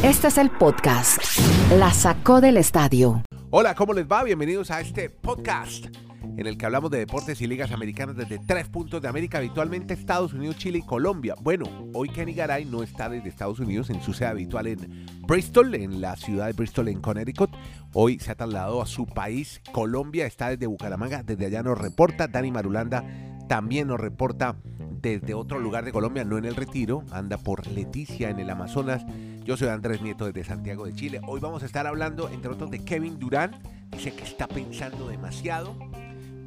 Este es el podcast. La sacó del estadio. Hola, ¿cómo les va? Bienvenidos a este podcast en el que hablamos de deportes y ligas americanas desde tres puntos de América, habitualmente Estados Unidos, Chile y Colombia. Bueno, hoy Kenny Garay no está desde Estados Unidos en su sede habitual en Bristol, en la ciudad de Bristol, en Connecticut. Hoy se ha trasladado a su país, Colombia, está desde Bucaramanga, desde allá nos reporta. Dani Marulanda también nos reporta desde otro lugar de Colombia, no en el Retiro, anda por Leticia en el Amazonas. Yo soy Andrés Nieto desde Santiago de Chile. Hoy vamos a estar hablando, entre otros, de Kevin Durán. Dice que está pensando demasiado.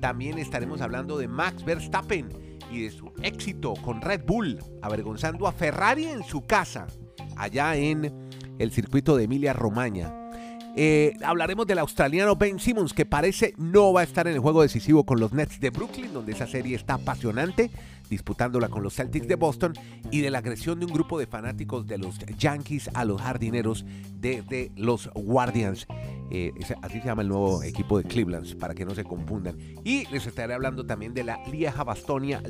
También estaremos hablando de Max Verstappen y de su éxito con Red Bull, avergonzando a Ferrari en su casa, allá en el circuito de Emilia Romagna. Eh, hablaremos del australiano Ben Simmons, que parece no va a estar en el juego decisivo con los Nets de Brooklyn, donde esa serie está apasionante, disputándola con los Celtics de Boston, y de la agresión de un grupo de fanáticos de los Yankees a los jardineros de, los Guardians. Eh, así se llama el nuevo equipo de Cleveland, para que no se confundan. Y les estaré hablando también de la Lieja Bastonia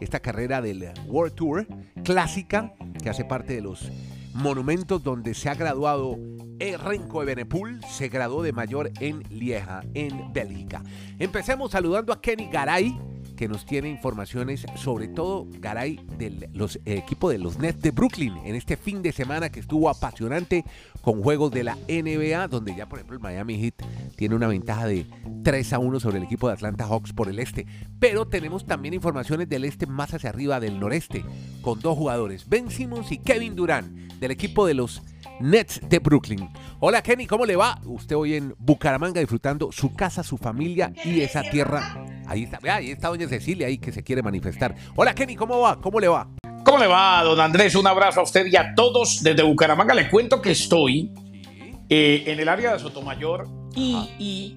esta carrera del World Tour clásica, que hace parte de los monumentos donde se ha graduado Renko de Benepul, se graduó de mayor en Lieja, en Bélgica. Empecemos saludando a Kenny Garay, que nos tiene informaciones sobre todo Garay del los, eh, equipo de los Nets de Brooklyn en este fin de semana que estuvo apasionante con juegos de la NBA, donde ya por ejemplo el Miami Heat tiene una ventaja de 3 a 1 sobre el equipo de Atlanta Hawks por el este. Pero tenemos también informaciones del este más hacia arriba del noreste, con dos jugadores, Ben Simmons y Kevin Durant, del equipo de los Nets de Brooklyn. Hola Kenny, ¿cómo le va? Usted hoy en Bucaramanga disfrutando su casa, su familia y esa tierra. Ahí está, ahí está doña Cecilia ahí que se quiere manifestar. Hola Kenny, ¿cómo va? ¿Cómo le va? ¿Cómo le va, don Andrés? Un abrazo a usted y a todos desde Bucaramanga. Le cuento que estoy eh, en el área de Sotomayor y, y,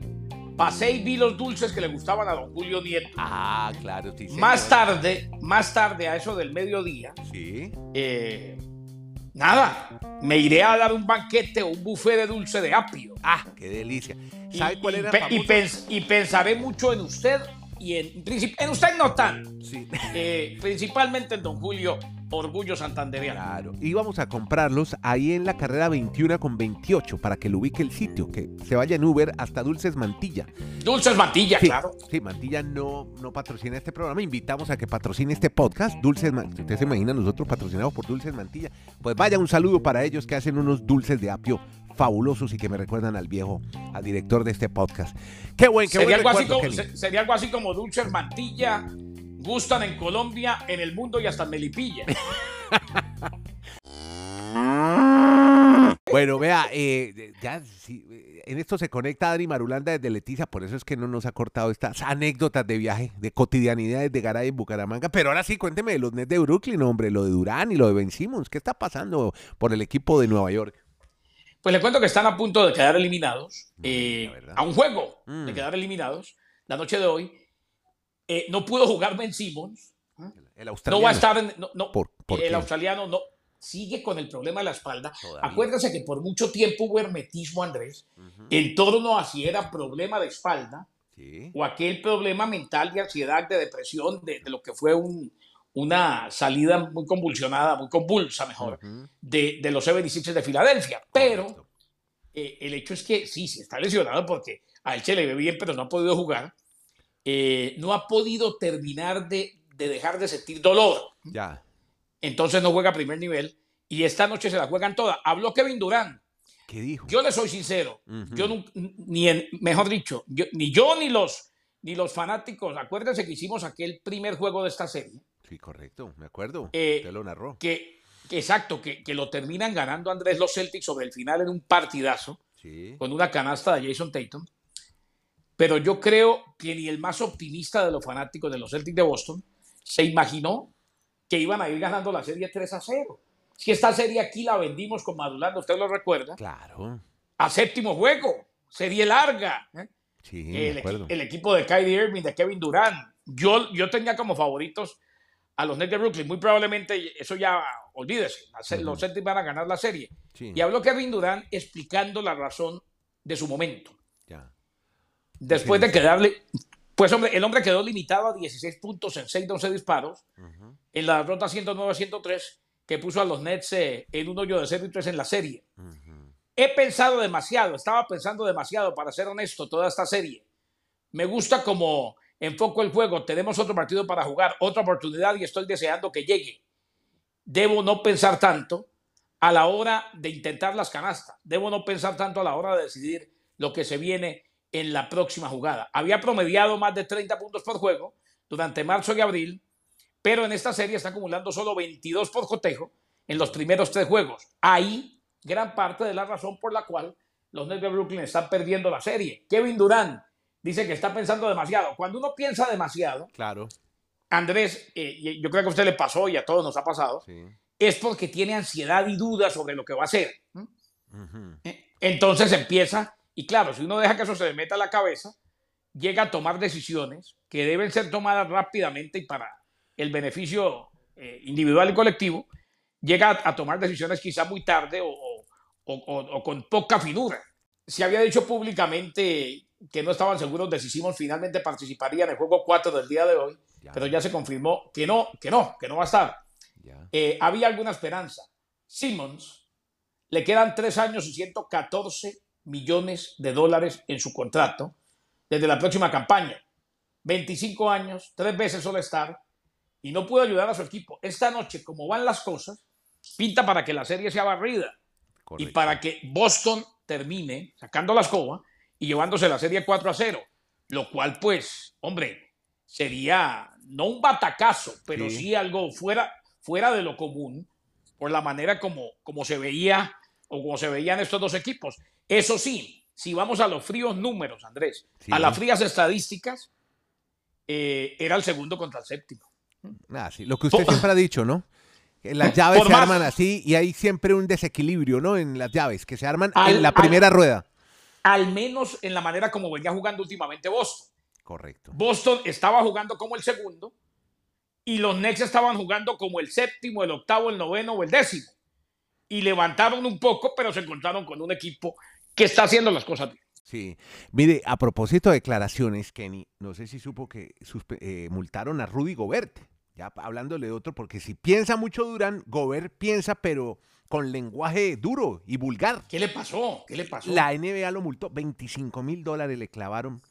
pasé y vi los dulces que le gustaban a don Julio Nieto. Ah, claro, sí. Más tarde, más tarde, a eso del mediodía, Sí. eh, nada, me iré a dar un banquete o un buffet de dulce de apio. Ah, qué delicia. ¿Sabe Y- cuál y era? y, pens- y pensaré mucho en usted y en, en usted no Sí. eh, principalmente en don Julio Orgullo Santanderiano. Claro, íbamos a comprarlos ahí en la carrera 21 con 28 para que lo ubique el sitio, que se vaya en Uber hasta Dulces Mantilla. Dulces Mantilla, Sí, claro. sí, Mantilla no, no patrocina este programa, invitamos a que patrocine este podcast, Dulces Mantilla. Usted se imagina nosotros patrocinados por Dulces Mantilla. Pues vaya un saludo para ellos que hacen unos dulces de apio fabulosos y que me recuerdan al viejo, al director de este podcast. Qué buen, qué Sería buen algo, así como, sería algo así como Dulces Mantilla, gustan en Colombia, en el mundo y hasta en Melipilla. Bueno, vea, eh, ya sí, eh, en esto se conecta Adri Marulanda desde Leticia, por eso es que no nos ha cortado estas anécdotas de viaje, de cotidianidades de Garay en Bucaramanga. Pero ahora sí, cuénteme de los Nets de Brooklyn, hombre, lo de Durán y lo de Ben Simmons. ¿Qué está pasando por el equipo de Nueva York? Pues le cuento que están a punto de quedar eliminados, eh, la verdad. a un juego Mm. de quedar eliminados, la noche de hoy. Eh, no pudo jugar Ben Simmons, El no australiano. va a estar, en- no, no, ¿Por- por el qué? australiano no, sigue con el problema de la espalda. Todavía. Acuérdense que por mucho tiempo hubo hermetismo, Andrés, Ujú, en torno a si era problema de espalda sí. o aquel problema mental de ansiedad, de depresión, de, de lo que fue un- una salida muy convulsionada, muy convulsa mejor, Ujú, de, de los 76 de Filadelfia. Pero eh, el hecho es que sí, sí está lesionado porque a él se le ve bien, pero no ha podido jugar. Eh, no ha podido terminar de, de dejar de sentir dolor. Ya. Entonces no juega a primer nivel y esta noche se la juegan todas. Habló Kevin Durant. ¿Qué dijo? Yo le soy sincero. Yo ni en- mejor dicho, yo- ni yo ni los ni los fanáticos, acuérdense que hicimos aquel primer juego de esta serie, Sí, correcto, me acuerdo. Eh, Usted lo narró. que, que exacto, que, que lo terminan ganando Andrés los Celtics sobre el final en un partidazo, Sí. con una canasta de Jason Tatum. Pero yo creo que ni el más optimista de los fanáticos de los Celtics de Boston se imaginó que iban a ir ganando la serie 3 a 0. Si esta serie aquí la vendimos con Madulando, usted lo recuerda, Claro. a séptimo juego, serie larga. ¿eh? Sí, el, el equipo de Kyrie Irving, de Kevin Durant. Yo, yo tenía como favoritos a los Nets de Brooklyn. Muy probablemente, eso ya, olvídese, los Celtics van a ganar la serie. Sí, Y habló Kevin Durant explicando la razón de su momento. ya. Después de quedarle, pues hombre, el hombre quedó limitado a 16 puntos en 6 de 11 disparos, Ujú. en la derrota 109 a 103, que puso a los Nets eh, en un hoyo de 0 y 3 en la serie. He pensado demasiado, estaba pensando demasiado, para ser honesto, toda esta serie. Me gusta como enfoco el juego, tenemos otro partido para jugar, otra oportunidad y estoy deseando que llegue. Debo no pensar tanto a la hora de intentar las canastas, debo no pensar tanto a la hora de decidir lo que se viene en la próxima jugada. Había promediado más de 30 puntos por juego durante marzo y abril, pero en esta serie está acumulando solo 22 por cotejo en los primeros tres juegos. Ahí gran parte de la razón por la cual los Nets de Brooklyn están perdiendo la serie. Kevin Durant dice que está pensando demasiado. Cuando uno piensa demasiado, claro. Andrés, eh, yo creo que a usted le pasó y a todos nos ha pasado, es porque tiene ansiedad y dudas sobre lo que va a hacer. Eh, entonces empieza, y claro, si uno deja que eso se le meta a la cabeza, llega a tomar decisiones que deben ser tomadas rápidamente y para el beneficio eh, individual y colectivo, llega a, tomar decisiones quizá muy tarde o o, con poca finura. Se había dicho públicamente que no estaban seguros de si finalmente participaría en el juego 4 del día de hoy, pero ya se confirmó que no, que no, que no va a estar. Eh, había alguna esperanza. Simmons le quedan tres años y 114 millones de dólares en su contrato desde la próxima campaña. 25 años, tres veces solo estar y no pudo ayudar a su equipo. Esta noche, como van las cosas, pinta para que la serie sea barrida y para que Boston termine sacando la escoba y llevándose la serie 4 a 0. Lo cual, pues, hombre, sería no un batacazo, pero sí, algo fuera, fuera de lo común por la manera como, como se veía o como se veían estos dos equipos. Eso sí, si vamos a los fríos números, Andrés, a las frías estadísticas, eh, era el segundo contra el séptimo. Ah, sí, lo que usted siempre ha dicho, ¿no? Las llaves se arman así y hay siempre un desequilibrio, ¿no? En las llaves, que se arman en la primera rueda. Al menos en la manera como venía jugando últimamente Boston. Correcto. Boston estaba jugando como el segundo y los Knicks estaban jugando como el séptimo, el octavo, el noveno o el décimo. Y levantaron un poco, pero se encontraron con un equipo que está haciendo las cosas bien. Sí. Mire, a propósito de declaraciones, Kenny, no sé si supo que eh, multaron a Rudy Gobert ya hablándole de otro, porque si piensa mucho Durán, Gobert piensa, pero con lenguaje duro y vulgar. ¿Qué le pasó? ¿Qué le pasó? La NBA lo multó, 25 mil dólares le clavaron.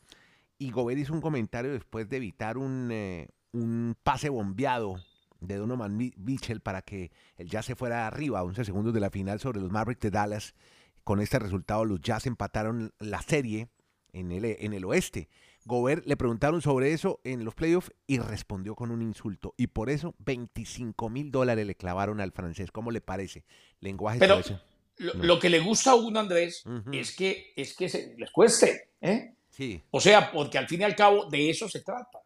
Y Gobert hizo un comentario después de evitar un, eh, un pase bombeado de Donovan Mitchell para que el Jazz se fuera arriba a 11 segundos de la final sobre los Mavericks de Dallas. Con este resultado, los Jazz empataron la serie en el, en el oeste. Gobert le preguntaron sobre eso en los playoffs y respondió con un insulto. Y por eso 25 mil dólares le clavaron al francés. ¿Cómo le parece? Lenguaje Pero lo, que le gusta a uno, Andrés, es que, es que se, les cueste. ¿eh? Sí. O sea, porque al fin y al cabo de eso se trata.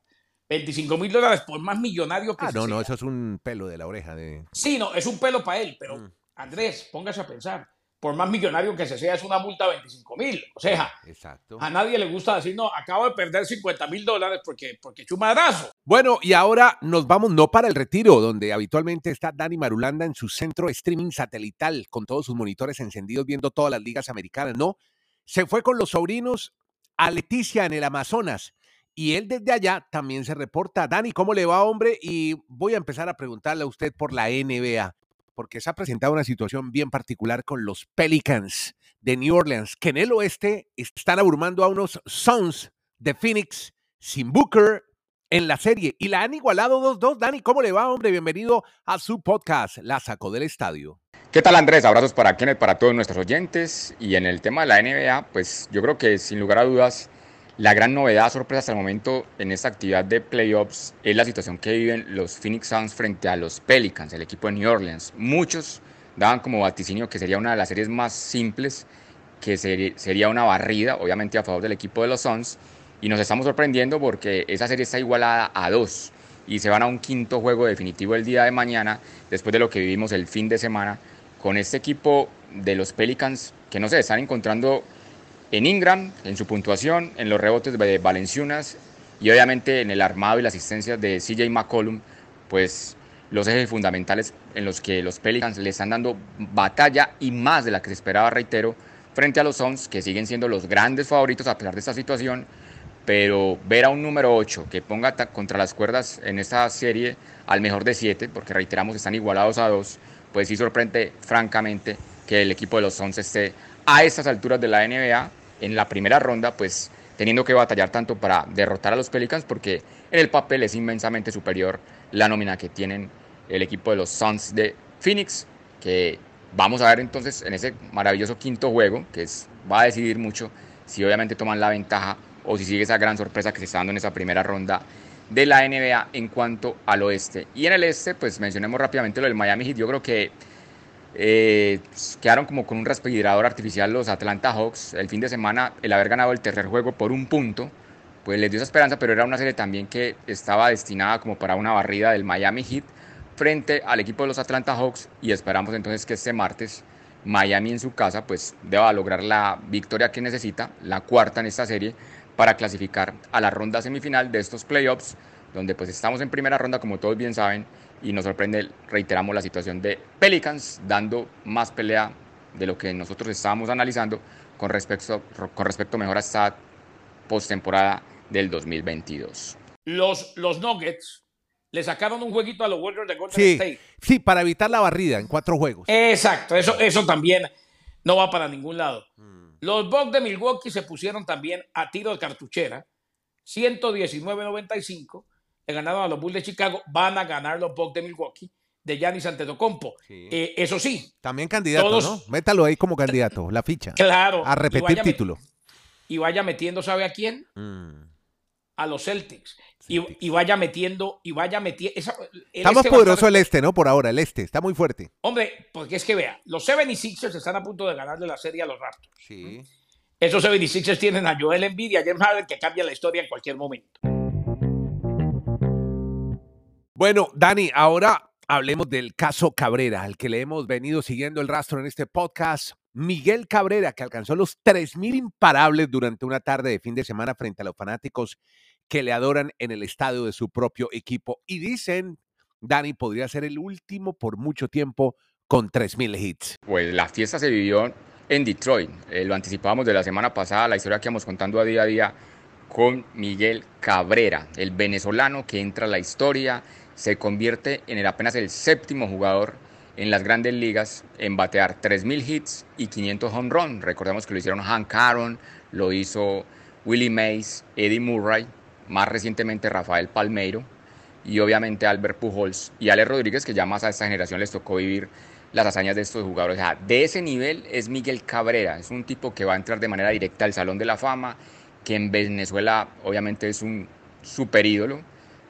25 mil dólares por más millonario que Ah, no, no, eso es un pelo de la oreja. De... Sí, no, es un pelo para él, pero mm. Andrés, póngase a pensar por más millonario que se sea, es una multa de 25 mil. O sea, Exacto. a nadie le gusta decir, no, acabo de perder 50 mil dólares porque, porque madrazo. Bueno, y ahora nos vamos no para el retiro, donde habitualmente está Dani Marulanda en su centro de streaming satelital, con todos sus monitores encendidos viendo todas las ligas americanas, ¿no? Se fue con los sobrinos a Leticia en el Amazonas. Y él desde allá también se reporta. Dani, ¿cómo le va, hombre? Y voy a empezar a preguntarle a usted por la NBA porque se ha presentado una situación bien particular con los Pelicans de New Orleans, que en el oeste están abrumando a unos Suns de Phoenix sin Booker en la serie y la han igualado 2-2. Dani, ¿cómo le va, hombre? Bienvenido a su podcast, La Sacó del Estadio. ¿Qué tal, Andrés? Abrazos para Kenneth, para todos nuestros oyentes. Y en el tema de la NBA, pues yo creo que sin lugar a dudas la gran novedad, sorpresa hasta el momento en esta actividad de playoffs es la situación que viven los Phoenix Suns frente a los Pelicans, el equipo de New Orleans. Muchos daban como vaticinio que sería una de las series más simples, que sería una barrida, obviamente a favor del equipo de los Suns, y nos estamos sorprendiendo porque esa serie está igualada a dos y se van a un quinto juego definitivo el día de mañana, después de lo que vivimos el fin de semana con este equipo de los Pelicans que no se están encontrando en Ingram, en su puntuación, en los rebotes de Valenciunas y obviamente en el armado y la asistencia de CJ McCollum, pues los ejes fundamentales en los que los Pelicans le están dando batalla y más de la que se esperaba, reitero, frente a los Suns, que siguen siendo los grandes favoritos a pesar de esta situación, pero ver a un número 8 que ponga contra las cuerdas en esta serie al mejor de 7, porque reiteramos están igualados a 2, pues sí sorprende francamente que el equipo de los Suns esté a estas alturas de la NBA en la primera ronda, pues teniendo que batallar tanto para derrotar a los Pelicans, porque en el papel es inmensamente superior la nómina que tienen el equipo de los Suns de Phoenix, que vamos a ver entonces en ese maravilloso quinto juego, que es, va a decidir mucho si obviamente toman la ventaja o si sigue esa gran sorpresa que se está dando en esa primera ronda de la NBA en cuanto al oeste. Y en el este, pues mencionemos rápidamente lo del Miami Heat. Yo creo que eh, quedaron como con un respirador artificial los Atlanta Hawks. El fin de semana, el haber ganado el tercer juego por un punto, pues les dio esa esperanza, pero era una serie también que estaba destinada como para una barrida del Miami Heat frente al equipo de los Atlanta Hawks y esperamos entonces que este martes Miami en su casa pues deba lograr la victoria que necesita, la cuarta en esta serie, para clasificar a la ronda semifinal de estos playoffs, donde pues estamos en primera ronda como todos bien saben y nos sorprende, reiteramos, la situación de Pelicans, dando más pelea de lo que nosotros estábamos analizando con respecto, con respecto mejor a esta postemporada del 2022. Los, los Nuggets le sacaron un jueguito a los Warriors de Golden Sí, State. sí, para evitar la barrida en cuatro juegos. Exacto, eso, eso también no va para ningún lado. Los Bucks de Milwaukee se pusieron también a tiro de cartuchera, 119-95, le ganaron a los Bulls de Chicago, van a ganar los Bucks de Milwaukee de Giannis Antetokounmpo. Sí. Eh, eso sí, También candidato, Todos- ¿no? Métalo ahí como candidato, la ficha. claro. A y repetir me- título. Y vaya metiendo, ¿sabe a quién? Mm. A los Celtics. Y, Celtics. y vaya metiendo, y vaya metiendo. Está más este estar- poderoso el este, ¿no? Por ahora, el este. Está muy fuerte. Hombre, porque es que vea, los 76ers están a punto de ganarle la serie a los Raptors. Sí. Esos 76ers tienen a Joel Embiid y a James Harden que cambia la historia en cualquier momento. Bueno, Dani, ahora hablemos del caso Cabrera, al que le hemos venido siguiendo el rastro en este podcast. Miguel Cabrera, que alcanzó los 3.000 imparables durante una tarde de fin de semana frente a los fanáticos que le adoran en el estadio de su propio equipo. Y dicen, Dani, podría ser el último por mucho tiempo con 3.000 hits. Pues la fiesta se vivió en Detroit. Eh, lo anticipábamos de la semana pasada, la historia que vamos contando a día a día con Miguel Cabrera, el venezolano que entra a la historia, se convierte en el apenas el séptimo jugador en las grandes ligas en batear 3.000 hits y 500 home run. Recordemos que lo hicieron Hank Aaron, lo hizo Willie Mays, Eddie Murray, más recientemente Rafael Palmeiro y obviamente Albert Pujols y Ale Rodríguez, que ya más a esta generación les tocó vivir las hazañas de estos jugadores. O de ese nivel es Miguel Cabrera, es un tipo que va a entrar de manera directa al Salón de la Fama, que en Venezuela obviamente es un super ídolo.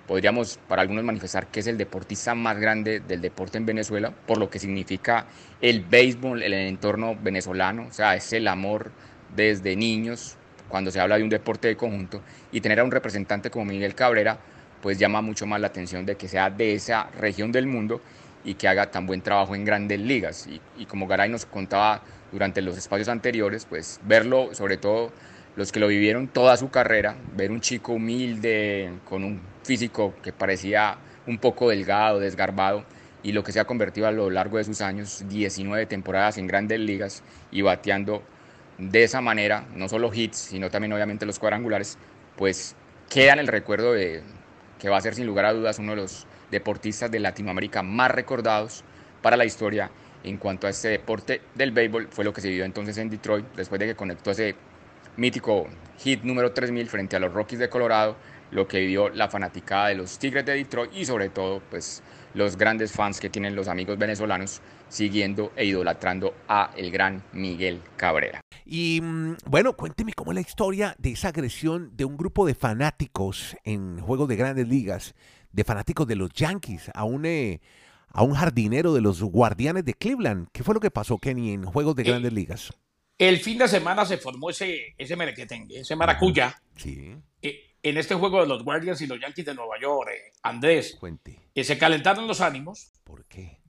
Podríamos para algunos manifestar que es el deportista más grande del deporte en Venezuela, por lo que significa el béisbol, el entorno venezolano, o sea, es el amor desde niños cuando se habla de un deporte de conjunto y tener a un representante como Miguel Cabrera pues llama mucho más la atención de que sea de esa región del mundo y que haga tan buen trabajo en grandes ligas. Y, y como Garay nos contaba durante los espacios anteriores, pues verlo, sobre todo los que lo vivieron toda su carrera, ver un chico humilde, con un físico que parecía un poco delgado, desgarbado, y lo que se ha convertido a lo largo de sus años, 19 temporadas en grandes ligas y bateando de esa manera, no solo hits, sino también obviamente los cuadrangulares, pues queda en el recuerdo de que va a ser sin lugar a dudas uno de los deportistas de Latinoamérica más recordados para la historia en cuanto a este deporte del béisbol. Fue lo que se vivió entonces en Detroit después de que conectó ese mítico hit número 3000 frente a los Rockies de Colorado, lo que vivió la fanaticada de los Tigres de Detroit y sobre todo pues los grandes fans que tienen los amigos venezolanos siguiendo e idolatrando a el gran Miguel Cabrera. Y mm, bueno, cuénteme cómo es la historia de esa agresión de un grupo de fanáticos en juegos de grandes ligas, de fanáticos de los Yankees, a un, eh, a un jardinero de los guardianes de Cleveland. ¿Qué fue lo que pasó, Kenny, en juegos de Eh, grandes ligas? El fin de semana se formó ese, ese merequetengue, ese maracuya, Sí, eh, en este juego de los Guardians y los Yankees de Nueva York, eh, Andrés, cuente. que se calentaron los ánimos. ¿Por qué?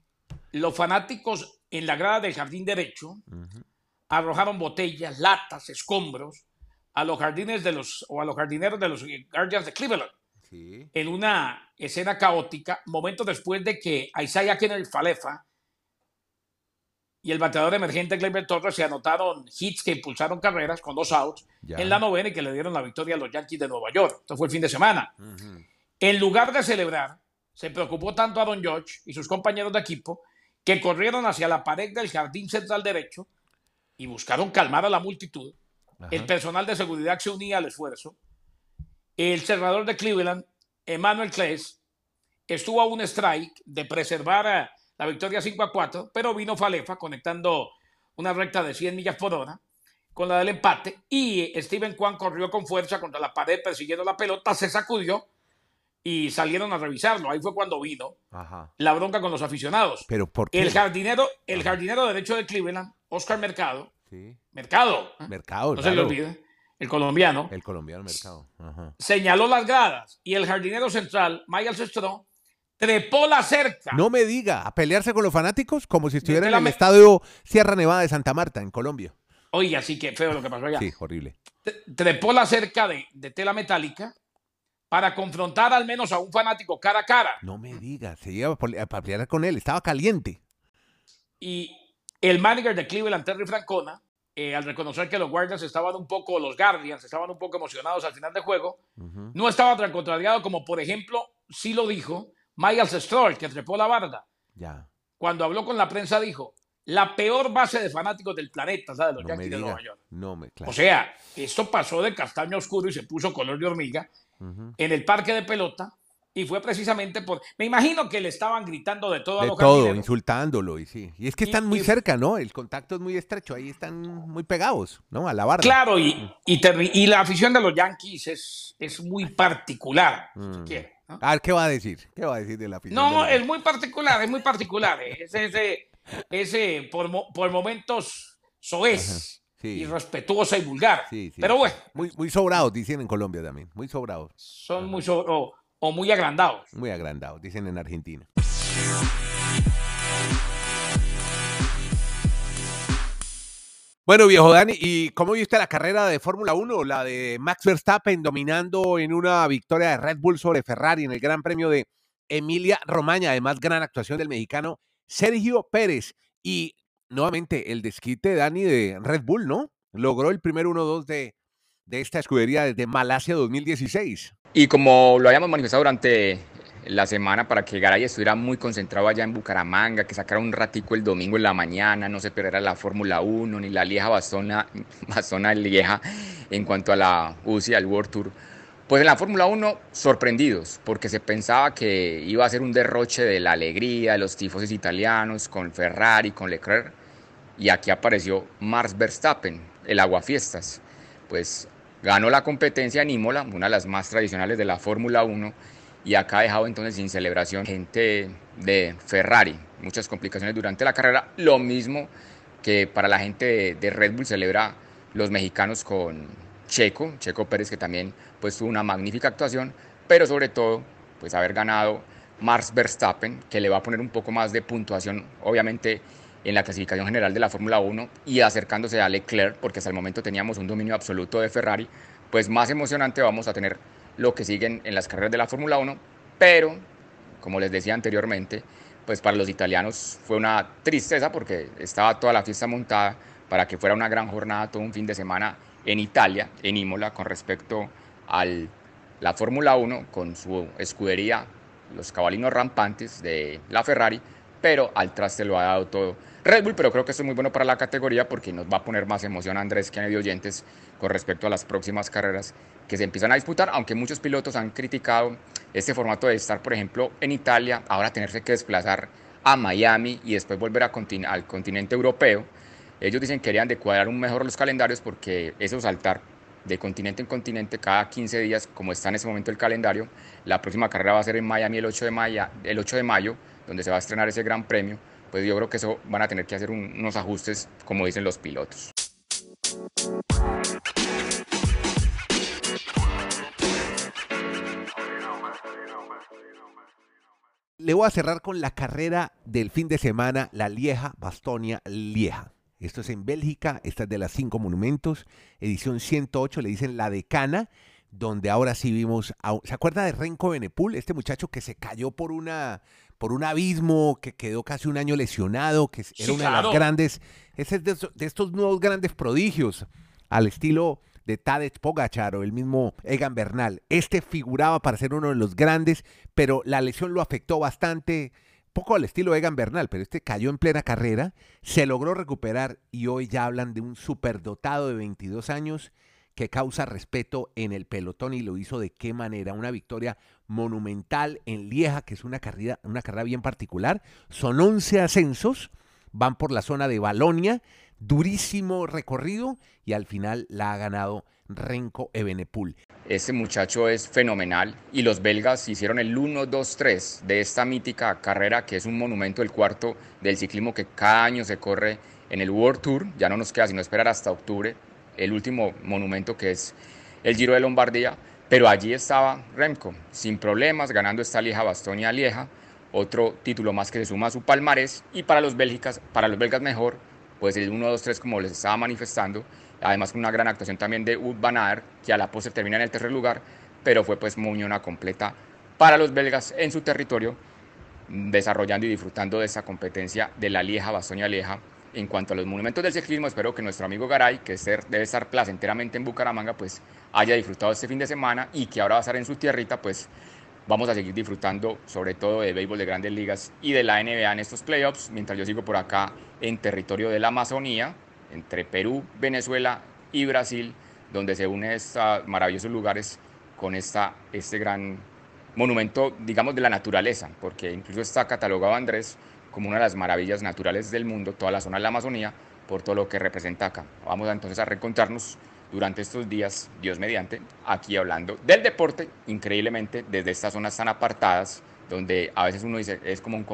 Los fanáticos en la grada del jardín derecho arrojaron botellas, latas, escombros a los jardines de los o a los jardineros de los Guardians de Cleveland Sí. en una escena caótica, momentos después de que Isaiah Kennedy Falefa y el bateador emergente Gleyber Torres se anotaron hits que impulsaron carreras con dos outs Ya. en la novena y que le dieron la victoria a los Yankees de Nueva York. Esto fue el fin de semana. En lugar de celebrar, se preocupó tanto a Don George y sus compañeros de equipo que corrieron hacia la pared del jardín central derecho y buscaron calmar a la multitud. El personal de seguridad se unía al esfuerzo. El cerrador de Cleveland, Emmanuel Claes, estuvo a un strike de preservar eh, la victoria 5 a 4, pero vino Falefa conectando una recta de 100 millas por hora con la del empate y Steven Kwan corrió con fuerza contra la pared persiguiendo la pelota, se sacudió y salieron a revisarlo. Ahí fue cuando vino Ajá. la bronca con los aficionados. Pero ¿por qué? El jardinero, el Ajá. jardinero derecho de Cleveland, Oscar Mercado, Sí. Mercado, ¿eh? Mercado, no se le olvide, el colombiano, El colombiano Mercado. Ajá. señaló las gradas y el jardinero central, Michael Sestro, trepó la cerca. No me diga, a pelearse con los fanáticos como si estuviera en el me- estadio Sierra Nevada de Santa Marta, en Colombia. Oiga, sí que feo lo que pasó allá. Sí, horrible. Tre- Trepó la cerca de, de tela metálica para confrontar al menos a un fanático cara a cara. No me diga, se iba a pelear con él, estaba caliente. Y el manager de Cleveland, Terry Francona, eh, al reconocer que los Guardians estaban un poco, los Guardians estaban un poco emocionados al final del juego, no estaba tan contrariado como, por ejemplo, sí lo dijo Miles Stroll, que trepó la barda. Ya, Cuando habló con la prensa dijo, la peor base de fanáticos del planeta, ¿sabes? Los no Yankees de. Nueva York. No me, claro. O sea, esto pasó de castaño oscuro y se puso color de hormiga en el parque de pelota y fue precisamente por... Me imagino que le estaban gritando de todo a De los todo, insultándolo y sí. Y es que Y- están muy y- cerca, ¿no? El contacto es muy estrecho, ahí están muy pegados, ¿no? A la barra. Claro, y, y, y la afición de los Yankees es, es muy particular, si Mm. A ver, ¿qué va a decir? ¿Qué va a decir de la afición? No, es muy particular, es muy particular. Es ese, ese por, mo- por momentos soez, Sí. irrespetuosa y vulgar. Sí, sí. Pero bueno, Muy, muy sobrados, dicen en Colombia también. Muy sobrados. son muy so- o, o muy agrandados. Muy agrandados, dicen en Argentina. Bueno, viejo Dani, ¿y cómo viste la carrera de Fórmula 1? La de Max Verstappen dominando en una victoria de Red Bull sobre Ferrari en el Gran Premio de Emilia Romagna. Además, gran actuación del mexicano Sergio Pérez. Y nuevamente el desquite, Dani, de Red Bull, ¿no? Logró el primer 1-2 de, de esta escudería desde Malasia 2016. Y como lo habíamos manifestado durante la semana para que Garay estuviera muy concentrado allá en Bucaramanga, que sacara un ratico el domingo en la mañana, no se perdiera la Fórmula 1 ni la Lieja Bastona, Bastona Lieja en cuanto a la UCI, al World Tour. Pues en la Fórmula 1 sorprendidos, porque se pensaba que iba a ser un derroche de la alegría de los tifosis italianos con Ferrari, con Leclerc, y aquí apareció Max Verstappen, el aguafiestas. Pues ganó la competencia en Imola, una de las más tradicionales de la Fórmula 1, y acá ha dejado entonces sin celebración gente de Ferrari, muchas complicaciones durante la carrera, lo mismo que para la gente de, Red Bull celebra los mexicanos con Checo, Checo Pérez que también pues tuvo una magnífica actuación, pero sobre todo pues haber ganado Max Verstappen, que le va a poner un poco más de puntuación obviamente en la clasificación general de la Fórmula 1 y acercándose a Leclerc, porque hasta el momento teníamos un dominio absoluto de Ferrari, pues más emocionante vamos a tener lo que siguen en las carreras de la Fórmula 1, pero como les decía anteriormente, pues para los italianos fue una tristeza porque estaba toda la fiesta montada para que fuera una gran jornada todo un fin de semana en Italia, en Imola, con respecto a la Fórmula 1, con su escudería, los cabalinos rampantes de la Ferrari, pero al traste lo ha dado todo Red Bull, pero creo que esto es muy bueno para la categoría porque nos va a poner más emoción Andrés que medio oyentes con respecto a las próximas carreras que se empiezan a disputar, aunque muchos pilotos han criticado este formato de estar, por ejemplo, en Italia, ahora tenerse que desplazar a Miami y después volver a contin al continente europeo. Ellos dicen que querían de cuadrar un mejor los calendarios porque eso saltar de continente en continente cada 15 días, como está en ese momento el calendario, la próxima carrera va a ser en Miami el 8 de mayo, el 8 de mayo donde se va a estrenar ese gran premio, pues yo creo que eso van a tener que hacer un, unos ajustes, como dicen los pilotos. Le voy a cerrar con la carrera del fin de semana, la Lieja Bastonia Lieja. Esto es en Bélgica, esta es de las cinco monumentos, edición 108, le dicen la decana, donde ahora sí vimos, a, ¿se acuerda de Renko Benepul? Este muchacho que se cayó por una por un abismo, que quedó casi un año lesionado, que era Sí, una de las grandes, ese es de estos nuevos grandes prodigios, al estilo de Tadej Pogachar o el mismo Egan Bernal. Este figuraba para ser uno de los grandes, pero la lesión lo afectó bastante, poco al estilo Egan Bernal, pero este cayó en plena carrera, se logró recuperar y hoy ya hablan de un superdotado de 22 años que causa respeto en el pelotón y lo hizo de qué manera. Una victoria monumental en Lieja, que es una carrera, una carrera bien particular. Son 11 ascensos, van por la zona de Balonia, durísimo recorrido y al final la ha ganado Renko Ebenepul. Este muchacho es fenomenal y los belgas hicieron el 1-2-3 de esta mítica carrera que es un monumento, el cuarto del ciclismo que cada año se corre en el World Tour. Ya no nos queda sino esperar hasta octubre, el último monumento que es el Giro de Lombardía. Pero allí estaba Remco, sin problemas, ganando esta Lieja Bastonia Lieja, otro título más que se suma a su palmarés y para los, bélgicas, para los belgas mejor, pues el 1-2-3 como les estaba manifestando además con una gran actuación también de Ud Van que a la pose termina en el tercer lugar, pero fue pues muy una completa para los belgas en su territorio, desarrollando y disfrutando de esa competencia de la Lieja, Bastoña Lieja. En cuanto a los monumentos del ciclismo, espero que nuestro amigo Garay, que debe estar placenteramente en Bucaramanga, pues haya disfrutado este fin de semana y que ahora va a estar en su tierrita, pues vamos a seguir disfrutando sobre todo de béisbol de grandes ligas y de la NBA en estos playoffs, mientras yo sigo por acá en territorio de la Amazonía, entre Perú, Venezuela y Brasil, donde se unen estos maravillosos lugares con este gran monumento, digamos, de la naturaleza, porque incluso está catalogado Andrés como una de las maravillas naturales del mundo, toda la zona de la Amazonía, por todo lo que representa acá. Vamos entonces a reencontrarnos durante estos días, Dios mediante, aquí hablando del deporte, increíblemente desde estas zonas tan apartadas, donde a veces uno dice, es como un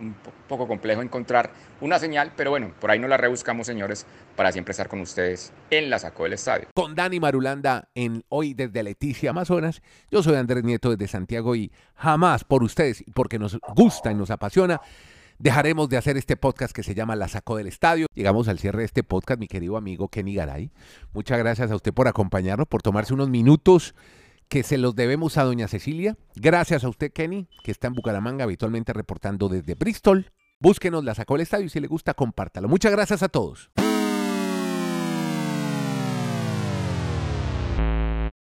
un poco complejo encontrar una señal, pero bueno, por ahí no la rebuscamos, señores, para siempre estar con ustedes en la Saco del Estadio. Con Dani Marulanda en hoy desde Leticia, Amazonas. Yo soy Andrés Nieto desde Santiago y jamás por ustedes, porque nos gusta y nos apasiona, dejaremos de hacer este podcast que se llama La Saco del Estadio. Llegamos al cierre de este podcast, mi querido amigo Kenny Garay. Muchas gracias a usted por acompañarnos, por tomarse unos minutos que se los debemos a doña Cecilia. Gracias a usted, Kenny, que está en Bucaramanga habitualmente reportando desde Bristol. Búsquenos, la sacó el estadio y si le gusta, compártalo. Muchas gracias a todos.